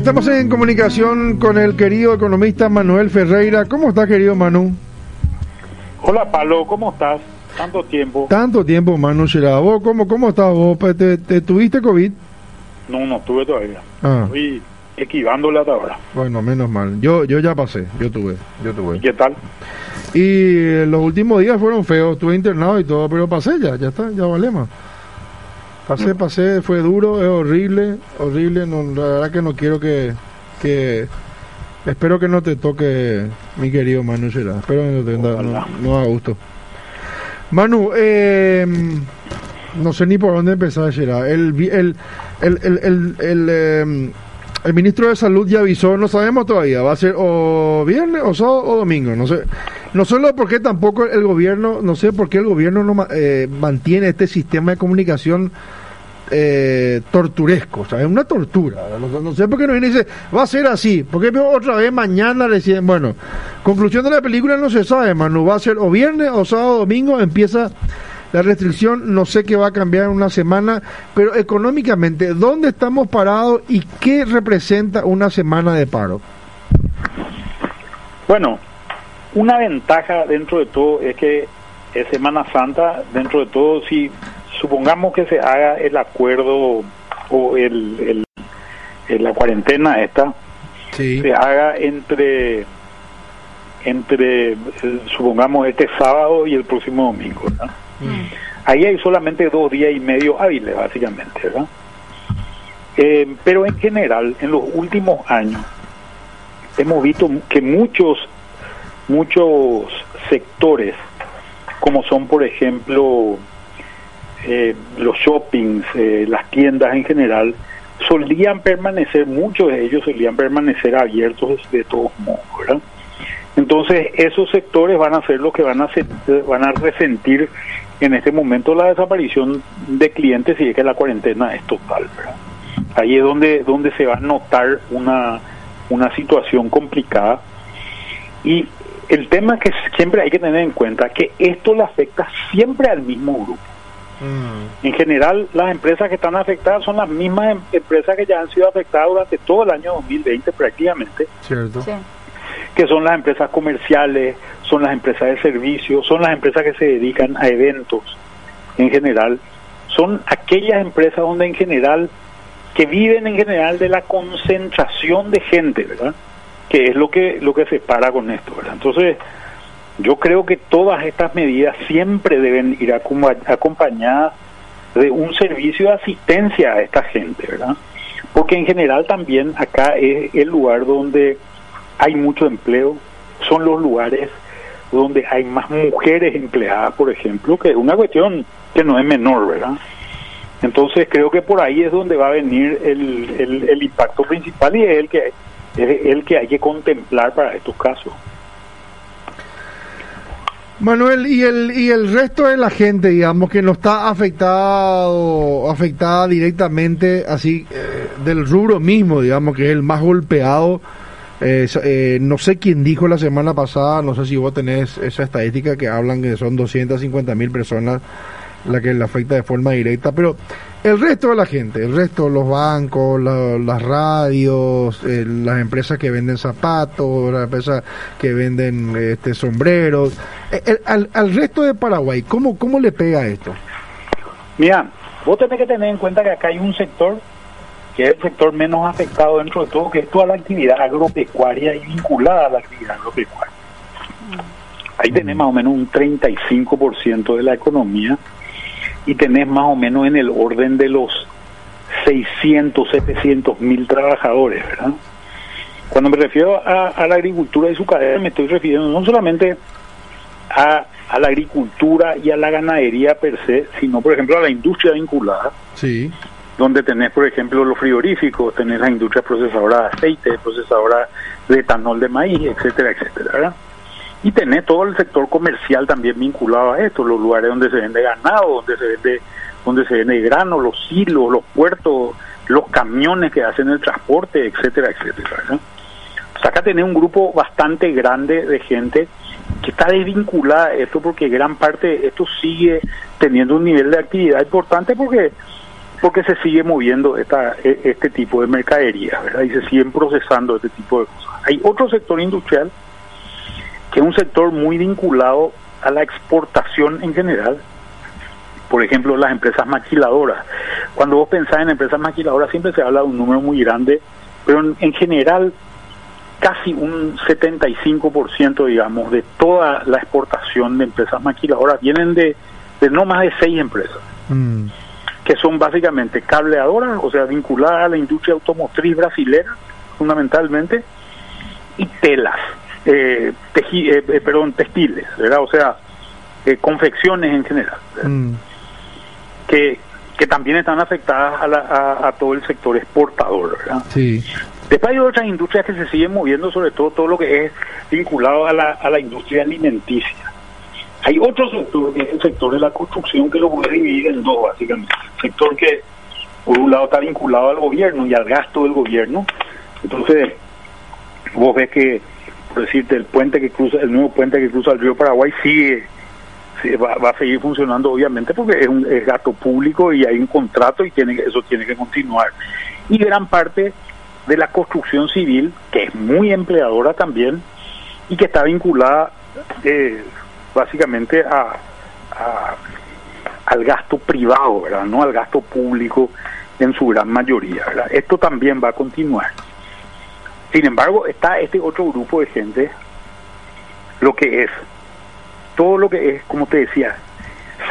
Estamos en comunicación con el querido economista Manuel Ferreira. ¿Cómo está, querido Manu? Hola, Pablo, ¿cómo estás? Tanto tiempo. Tanto tiempo, Manu ¿Vos cómo, cómo estás vos? Pues, ¿Te, tuviste COVID? No, no tuve todavía. Ah. Estoy esquivándole hasta ahora. Bueno, menos mal. Yo yo ya pasé, yo tuve, yo tuve. ¿Y qué tal? Y los últimos días fueron feos, estuve internado y todo, pero pasé ya, ya está, ya valemos. Pasé, pasé, fue duro, es horrible, horrible. No, la verdad que no quiero que, que. Espero que no te toque, mi querido Manu Será. Espero que no te no, no da gusto. Manu, eh, no sé ni por dónde empezar, Será. El, el, el, el, el, em, el, ministro de Salud ya avisó, no sabemos todavía, va a ser o viernes, o sábado, o domingo, no sé. No solo porque tampoco el gobierno, no sé por qué el gobierno no eh, mantiene este sistema de comunicación eh, torturesco, o sea, es una tortura. No, sé por qué no viene y dice, va a ser así, porque otra vez mañana deciden, bueno, conclusión de la película no se sabe, Manu, va a ser o viernes o sábado o domingo, empieza la restricción, no sé qué va a cambiar en una semana, pero económicamente, ¿dónde estamos parados y qué representa una semana de paro? Bueno, una ventaja dentro de todo es que es Semana Santa, dentro de todo, si supongamos que se haga el acuerdo o el, el, la cuarentena esta, se haga entre entre supongamos este sábado y el próximo domingo, mm. Ahí hay solamente dos días y medio hábiles, básicamente, ¿verdad? Eh, pero en general, en los últimos años, hemos visto que muchos, muchos sectores, como son, por ejemplo, eh, los shoppings, eh, las tiendas en general, solían permanecer, muchos de ellos solían permanecer abiertos de todos modos, ¿verdad? Entonces, esos sectores van a ser los que van a, van a resentir en este momento la desaparición de clientes y es que la cuarentena es total, ¿verdad? Ahí es donde, donde se va a notar una, una situación complicada y el tema que siempre hay que tener en cuenta que esto le afecta siempre al mismo grupo. Mm. En general, las empresas que están afectadas son las mismas em-, empresas que ya han sido afectadas durante todo el año 2020 prácticamente. Cierto. Que son las empresas comerciales, son las empresas de servicios, son las empresas que se dedican a eventos en general. Son aquellas empresas donde en general, que viven en general de la concentración de gente, ¿verdad? Que es lo que, lo que se para con esto, ¿verdad? Entonces, yo creo que todas estas medidas siempre deben ir acompañadas de un servicio de asistencia a esta gente, ¿verdad? Porque en general también acá es el lugar donde hay mucho empleo, son los lugares donde hay más mujeres empleadas, por ejemplo, que es una cuestión que no es menor, ¿verdad? Entonces creo que por ahí es donde va a venir el, el, impacto principal y es el que es el que hay que contemplar para estos casos. Manuel, y el, y el resto de la gente, digamos, que no está afectado, afectada directamente, así, eh, del rubro mismo, digamos, que es el más golpeado. Eh, eh, no sé quién dijo la semana pasada, no sé si vos tenés esa estadística que hablan que son 250 mil personas la que le afecta de forma directa, pero el resto de la gente, el resto, los bancos, las radios, eh, las empresas que venden zapatos, las empresas que venden este sombreros, eh, al, al, resto de Paraguay, ¿cómo, ¿cómo le pega esto? Mira, vos tenés que tener en cuenta que acá hay un sector que es el sector menos afectado dentro de todo, que es toda la actividad agropecuaria y vinculada a la actividad agropecuaria. Ahí tenés más o menos un 35% de la economía y tenés más o menos en el orden de los 600, 700 mil trabajadores, ¿verdad? Cuando me refiero a, la agricultura y su cadena, me estoy refiriendo no solamente a, a, la agricultura y a la ganadería per se, sino, por ejemplo, a la industria vinculada. Sí. Donde tenés, por ejemplo, los frigoríficos, tenés la industria procesadora de aceite, procesadora de etanol de maíz, etcétera, etcétera, ¿verdad? Y tener todo el sector comercial también vinculado a esto, los lugares donde se vende ganado, donde se vende, donde se vende grano, los silos, los puertos, los camiones que hacen el transporte, etcétera, etcétera. O sea, acá tenés un grupo bastante grande de gente que está desvinculada a esto porque gran parte de esto sigue teniendo un nivel de actividad importante porque porque se sigue moviendo esta, e, este tipo de mercadería, ¿verdad? Y se siguen procesando este tipo de cosas. Hay otro sector industrial que es un sector muy vinculado a la exportación en general. Por ejemplo, las empresas maquiladoras. Cuando vos pensás en empresas maquiladoras siempre se habla de un número muy grande, pero en, general casi un 75% digamos de toda la exportación de empresas maquiladoras vienen de, de no más de seis empresas. Mm que son básicamente cableadoras, o sea, vinculadas a la industria automotriz brasilera, fundamentalmente, y telas, eh, eh, eh, perdón, textiles, ¿verdad? O sea, confecciones en general, mm. que, que también están afectadas a, a, todo el sector exportador, ¿verdad? Sí. Después hay otras industrias que se siguen moviendo, sobre todo todo lo que es vinculado a la, a la industria alimenticia. Hay otro sector, que es el sector de la construcción, que lo voy a dividir en dos, básicamente. sector que, por un lado, está vinculado al gobierno y al gasto del gobierno. Entonces, vos ves que, por decirte, el puente que cruza, el nuevo puente que cruza el río Paraguay sigue, va, a seguir funcionando, obviamente, porque es un gasto público y hay un contrato y tiene eso tiene que continuar. Y gran parte de la construcción civil, que es muy empleadora también, y que está vinculada eh, básicamente a, al gasto privado, ¿verdad? No al gasto público en su gran mayoría, ¿verdad? Esto también va a continuar. Sin embargo, está este otro grupo de gente, lo que es, todo lo que es, como te decía,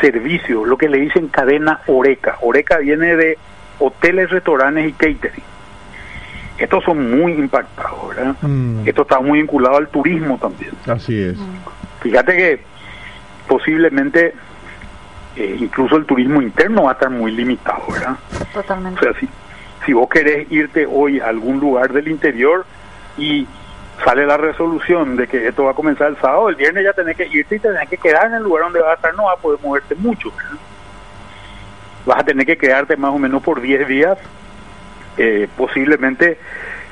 servicio, lo que le dicen cadena Oreca. Oreca viene de hoteles, restaurantes y catering. Estos son muy impactados, ¿verdad? Mm. Esto está muy vinculado al turismo también. Así es. Fíjate que posiblemente eh, incluso el turismo interno va a estar muy limitado, ¿verdad? Totalmente. O sea, si, si vos querés irte hoy a algún lugar del interior y sale la resolución de que esto va a comenzar el sábado, el viernes ya tenés que irte y tenés que quedar en el lugar donde vas a estar, no vas a poder moverte mucho. ¿verdad? Vas a tener que quedarte más o menos por 10 días, eh, posiblemente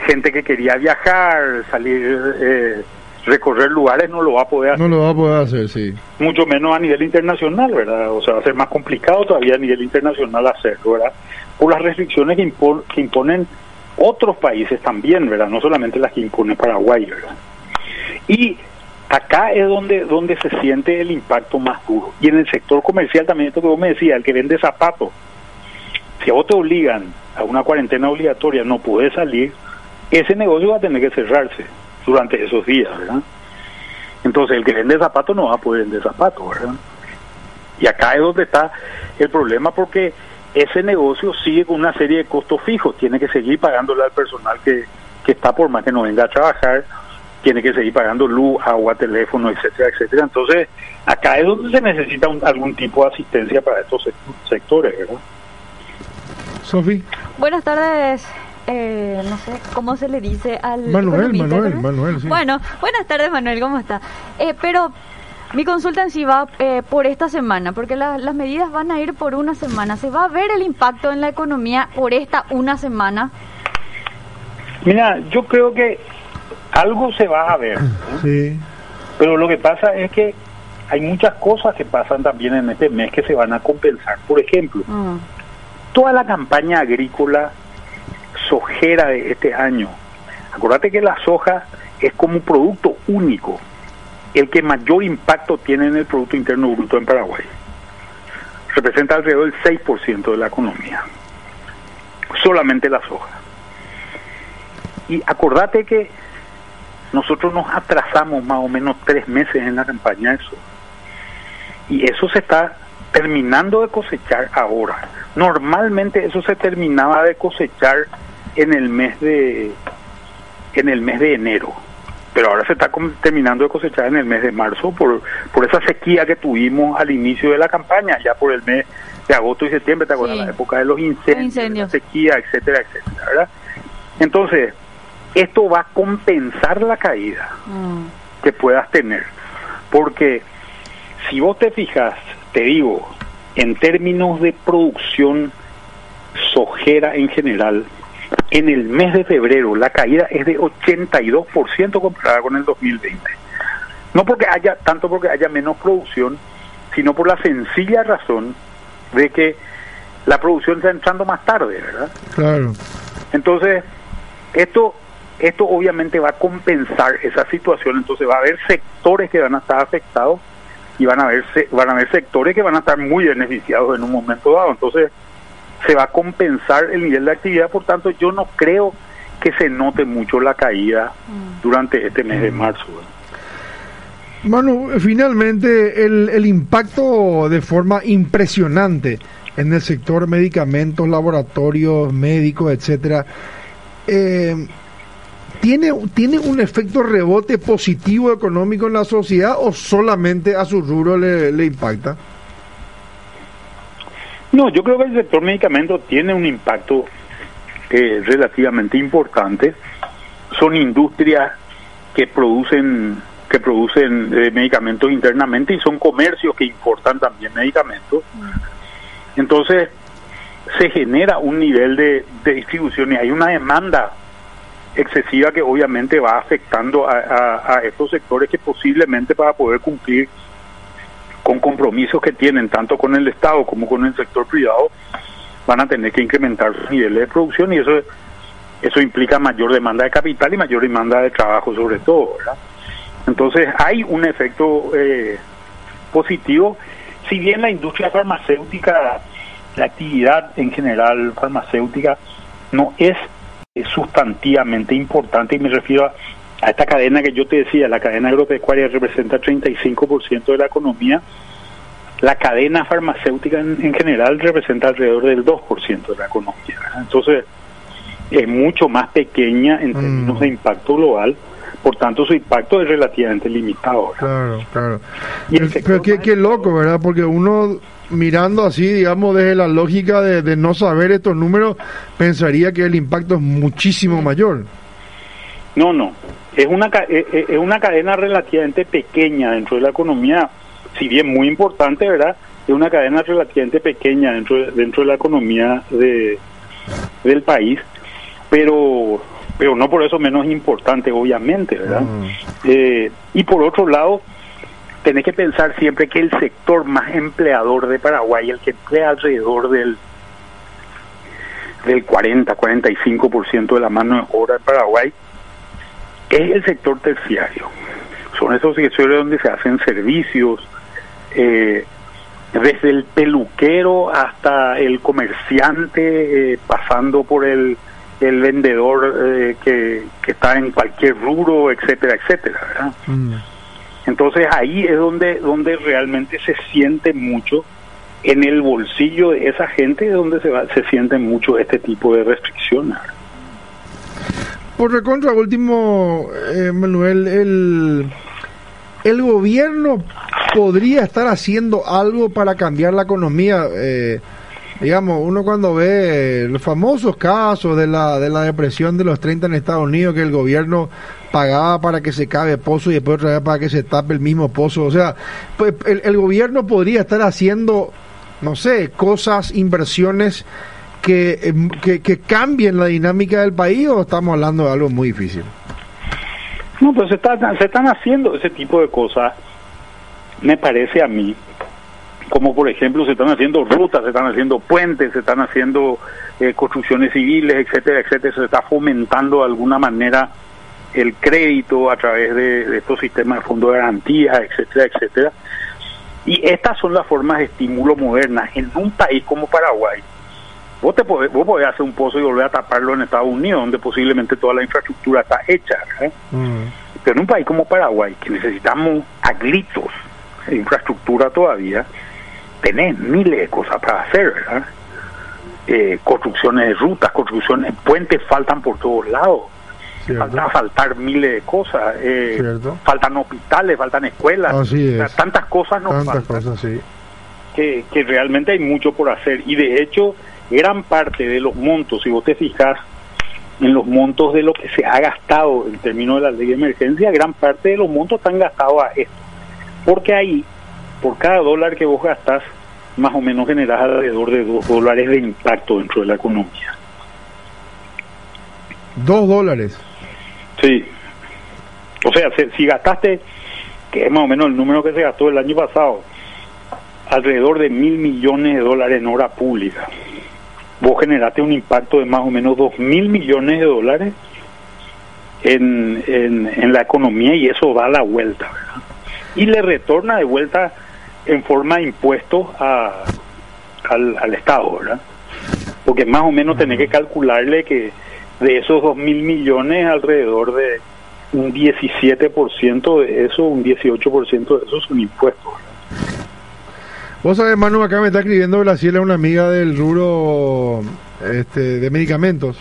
gente que quería viajar, salir... Eh, recorrer lugares no lo va a poder hacer. No lo va a poder hacer, sí. Mucho menos a nivel internacional, ¿verdad? O sea, va a ser más complicado todavía a nivel internacional hacerlo, ¿verdad? Por las restricciones que, que imponen otros países también, ¿verdad? No solamente las que impone Paraguay, ¿verdad? Y acá es donde, donde se siente el impacto más duro. Y en el sector comercial también, esto que vos me decías, el que vende zapatos, si a vos te obligan a una cuarentena obligatoria, no puedes salir, ese negocio va a tener que cerrarse durante esos días, ¿verdad? Entonces el que vende zapatos no va a poder vender zapatos, ¿verdad? Y acá es donde está el problema porque ese negocio sigue con una serie de costos fijos, tiene que seguir pagándole al personal que, que está por más que no venga a trabajar, tiene que seguir pagando luz, agua, teléfono, etcétera, etcétera. Entonces, acá es donde se necesita algún tipo de asistencia para estos sectores, ¿verdad? Sofi. Buenas tardes, eh, no sé cómo se le dice al Manuel, Manuel, Manuel, Bueno, buenas tardes Manuel, ¿cómo está? Eh, pero mi consulta en sí va eh, por esta semana, porque las medidas van a ir por una semana. ¿Se va a ver el impacto en la economía por esta una semana? Mira, yo creo que algo se va a ver. Sí. Pero lo que pasa es que hay muchas cosas que pasan también en este mes que se van a compensar. Por ejemplo, ah. toda la campaña agrícola sojera de este año. Acuérdate que la soja es como un producto único, el que mayor impacto tiene en el Producto Interno Bruto en Paraguay. Representa alrededor del 6% de la economía. Solamente la soja. Y acordate que nosotros nos atrasamos más o menos tres meses en la campaña de soja. Y eso se está terminando de cosechar ahora. Normalmente eso se terminaba de cosechar en el mes de en el mes de enero pero ahora se está terminando de cosechar en el mes de marzo por por esa sequía que tuvimos al inicio de la campaña ya por el mes de agosto y septiembre te acuerdas la época de los incendios, la sequía etcétera etcétera ¿verdad? entonces esto va a compensar la caída mm. que puedas tener porque si vos te fijas te digo en términos de producción sojera en general en el mes de febrero la caída es de 82% comparada con el 2020. No porque haya, tanto porque haya menos producción, sino por la sencilla razón de que la producción está entrando más tarde, ¿verdad? Claro. Entonces, esto esto obviamente va a compensar esa situación, entonces va a haber sectores que van a estar afectados y van a haber van a haber sectores que van a estar muy beneficiados en un momento dado. Entonces, se va a compensar el nivel de actividad, por tanto, yo no creo que se note mucho la caída mm. durante este mes de marzo. Manu, finalmente el, el impacto de forma impresionante en el sector medicamentos, laboratorios, médicos, etcétera, eh, ¿tiene, ¿tiene un efecto rebote positivo económico en la sociedad o solamente a su rubro le, le impacta? No, yo creo que el sector medicamentos tiene un impacto eh, relativamente importante. Son industrias que producen que producen eh, medicamentos internamente y son comercios que importan también medicamentos. Entonces se genera un nivel de, distribución y hay una demanda excesiva que obviamente va afectando a, estos sectores que posiblemente para poder cumplir con compromisos que tienen tanto con el Estado como con el sector privado van a tener que incrementar sus niveles de producción y eso eso implica mayor demanda de capital y mayor demanda de trabajo sobre todo. Entonces hay un efecto eh, positivo, si bien la industria farmacéutica, la actividad en general farmacéutica no es sustantivamente importante y me refiero a, esta cadena que yo te decía, la cadena agropecuaria representa 35% de la economía, la cadena farmacéutica en, general representa alrededor del 2% de la economía. Entonces, es mucho más pequeña en términos mm. de impacto global por tanto su impacto es relativamente limitado. Claro, claro. pero qué, loco, ¿verdad? Porque uno mirando así, digamos, desde la lógica de, no saber estos números, pensaría que el impacto es muchísimo mayor. No, no. Es una, eh, eh, es una cadena relativamente pequeña dentro de la economía, si bien muy importante, ¿verdad? Es una cadena relativamente pequeña dentro de, dentro de la economía de, del país, pero pero no por eso menos importante, obviamente, ¿verdad? Mm. Eh, y por otro lado, tenés que pensar siempre que el sector más empleador de Paraguay, el que emplea alrededor del del 40, 45% de la mano de obra de Paraguay, es el sector terciario. Son esos sectores donde se hacen servicios, eh, desde el peluquero hasta el comerciante, eh, pasando por el el vendedor eh, que, está en cualquier rubro, etcétera, etcétera. ¿verdad? Mm. Entonces ahí es donde, donde realmente se siente mucho en el bolsillo de esa gente, donde se, va, se siente mucho este tipo de restricciones. Por recontra, último, eh, Manuel, el, el gobierno podría estar haciendo algo para cambiar la economía. Eh, digamos, uno cuando ve los famosos casos de la, de la depresión de los 30 en Estados Unidos, que el gobierno pagaba para que se cabe pozo y después otra vez para que se tape el mismo pozo. O sea, pues el, gobierno podría estar haciendo, no sé, cosas, inversiones que, em, que, que cambien la dinámica del país o estamos hablando de algo muy difícil. No, pues se, se están haciendo ese tipo de cosas, me parece a mí, como por ejemplo se están haciendo rutas, se están haciendo puentes, se están haciendo eh, construcciones civiles, etcétera, etcétera, se está fomentando de alguna manera el crédito a través de, estos sistemas de fondo de garantía, etcétera, etcétera. Y estas son las formas de estímulo modernas en un país como Paraguay. Vos, te podés, vos podés hacer un pozo y volver a taparlo en Estados Unidos, donde posiblemente toda la infraestructura está hecha. Mm. Pero en un país como Paraguay, que necesitamos a gritos infraestructura todavía, tenés miles de cosas para hacer, ¿verdad? Eh, construcciones de rutas, construcciones, puentes faltan por todos lados. Falta faltar miles de cosas. Eh, faltan hospitales, faltan escuelas. tantas cosas no tantas Cosas, sí. que, que realmente hay mucho por hacer. Y de hecho, gran parte de los montos, si vos te fijas en los montos de lo que se ha gastado en términos de la ley de emergencia, gran parte de los montos están gastados a esto. Porque ahí por cada dólar que vos gastas, más o menos generas alrededor de dos dólares de impacto dentro de la economía. ¿Dos dólares? Sí. O sea, si gastaste, que es más o menos el número que se gastó el año pasado, alrededor de mil millones de dólares en obra pública. Vos generaste un impacto de más o menos 2 mil millones de dólares en, en, la economía y eso va a la vuelta, ¿verdad? Y le retorna de vuelta en forma de impuestos a, al, al Estado, ¿verdad? Porque más o menos tenés que calcularle que de esos 2 mil millones, alrededor de un 17% de eso, un 18% de eso son impuestos. Vos sabés, Manu, acá me está escribiendo Graciela, una amiga del rubro este, de medicamentos.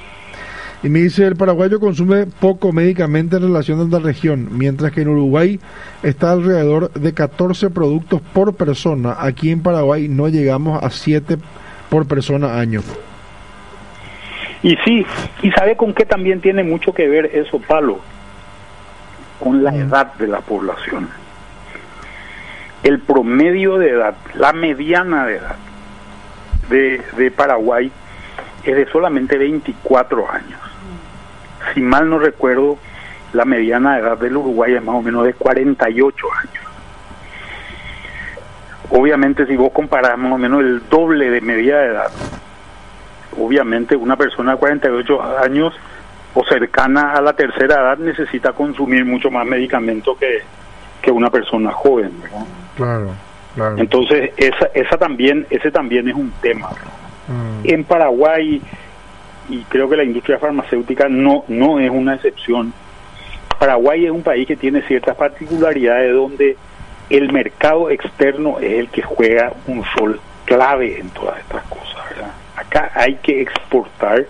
Y me dice, el paraguayo consume poco medicamento en relación a la región, mientras que en Uruguay está alrededor de 14 productos por persona. Aquí en Paraguay no llegamos a 7 por persona año. Y sí, y sabe con qué también tiene mucho que ver eso, Palo, con la edad de la población. El promedio de edad, la mediana de edad de, de Paraguay es de solamente 24 años. Si mal no recuerdo, la mediana edad del Uruguay es más o menos de 48 años. Obviamente si vos comparás más o menos el doble de media edad, obviamente una persona de 48 años o cercana a la tercera edad necesita consumir mucho más medicamento que, que una persona joven, Claro, claro. Entonces, esa, esa también, ese también es un tema. Mm. En Paraguay, y creo que la industria farmacéutica no, no es una excepción, Paraguay es un país que tiene ciertas particularidades donde el mercado externo es el que juega un rol clave en todas estas cosas. Acá hay que exportar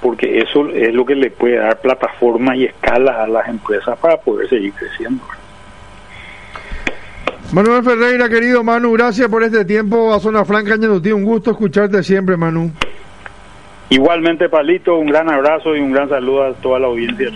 porque eso es lo que le puede dar plataforma y escala a las empresas para poder seguir creciendo. Manuel Ferreira, querido Manu, gracias por este tiempo a Zona Franca Ñanutí. Un gusto escucharte siempre, Manu. Igualmente, Palito, un gran abrazo y un gran saludo a toda la audiencia.